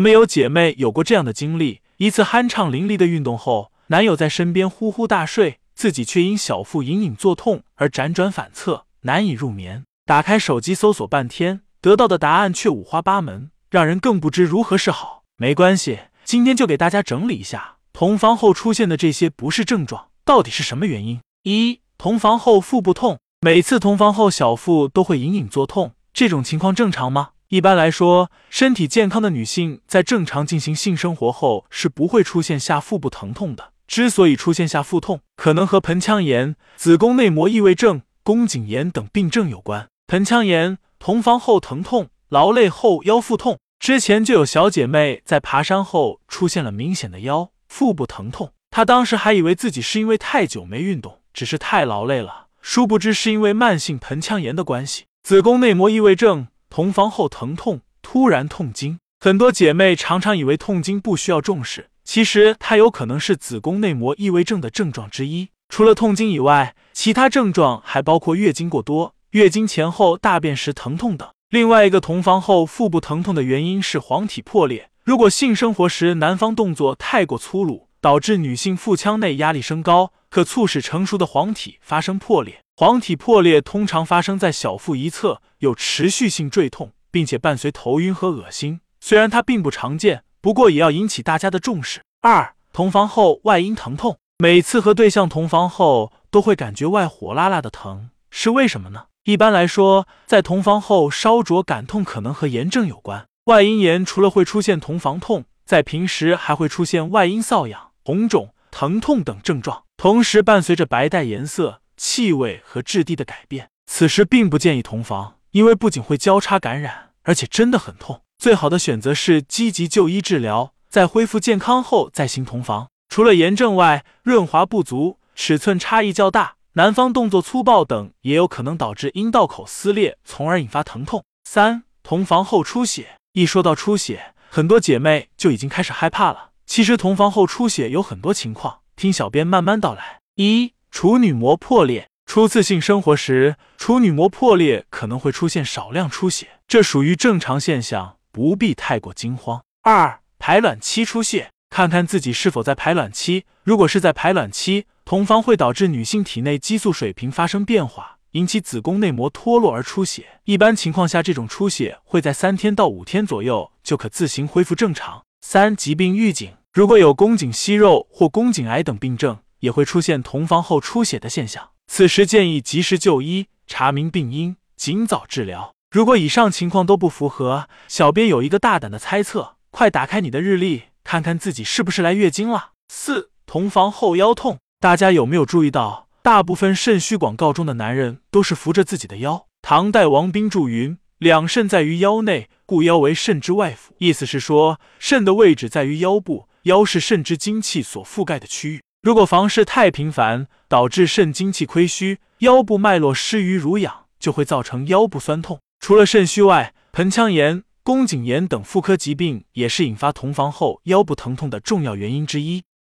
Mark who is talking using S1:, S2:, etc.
S1: 没有姐妹有过这样的经历：一次酣畅淋漓的运动后，男友在身边呼呼大睡，自己却因小腹隐隐作痛而辗转反侧，难以入眠。打开手机搜索半天，得到的答案却五花八门，让人更不知如何是好。没关系，今天就给大家整理一下同房后出现的这些不适症状，到底是什么原因？一、同房后腹部痛，每次同房后小腹都会隐隐作痛，这种情况正常吗？一般来说，身体健康的女性在正常进行性生活后是不会出现下腹部疼痛的。之所以出现下腹痛，可能和盆腔炎、子宫内膜异位症、宫颈炎等病症有关。盆腔炎，同房后疼痛，劳累后腰腹痛。之前就有小姐妹在爬山后出现了明显的腰腹部疼痛，她当时还以为自己是因为太久没运动，只是太劳累了，殊不知是因为慢性盆腔炎的关系。子宫内膜异位症。同房后疼痛，突然痛经，很多姐妹常常以为痛经不需要重视，其实它有可能是子宫内膜异位症的症状之一。除了痛经以外，其他症状还包括月经过多、月经前后大便时疼痛等。另外一个同房后腹部疼痛的原因是黄体破裂。如果性生活时男方动作太过粗鲁，导致女性腹腔内压力升高，可促使成熟的黄体发生破裂。黄体破裂通常发生在小腹一侧，有持续性坠痛，并且伴随头晕和恶心。虽然它并不常见，不过也要引起大家的重视。二、同房后外阴疼痛，每次和对象同房后都会感觉外火辣辣的疼，是为什么呢？一般来说，在同房后烧灼感痛可能和炎症有关。外阴炎除了会出现同房痛，在平时还会出现外阴瘙痒、红肿、疼痛等症状，同时伴随着白带颜色。气味和质地的改变，此时并不建议同房，因为不仅会交叉感染，而且真的很痛。最好的选择是积极就医治疗，在恢复健康后再行同房。除了炎症外，润滑不足、尺寸差异较大、男方动作粗暴等，也有可能导致阴道口撕裂，从而引发疼痛。三、同房后出血，一说到出血，很多姐妹就已经开始害怕了。其实同房后出血有很多情况，听小编慢慢道来。一处女膜破裂，初次性生活时，处女膜破裂可能会出现少量出血，这属于正常现象，不必太过惊慌。二、排卵期出血，看看自己是否在排卵期。如果是在排卵期，同房会导致女性体内激素水平发生变化，引起子宫内膜脱落而出血。一般情况下，这种出血会在三天到五天左右就可自行恢复正常。三、疾病预警，如果有宫颈息肉或宫颈癌等病症。也会出现同房后出血的现象，此时建议及时就医，查明病因，尽早治疗。如果以上情况都不符合，小编有一个大胆的猜测，快打开你的日历，看看自己是不是来月经了。四、同房后腰痛，大家有没有注意到，大部分肾虚广告中的男人都是扶着自己的腰？唐代王冰注云：“两肾在于腰内，故腰为肾之外府。”意思是说，肾的位置在于腰部，腰是肾之精气所覆盖的区域。如果房事太频繁，导致肾精气亏虚，腰部脉络失于濡养，就会造成腰部酸痛。除了肾虚外，盆腔炎、宫颈炎等妇科疾病也是引发同房后腰部疼痛的重要原因之一。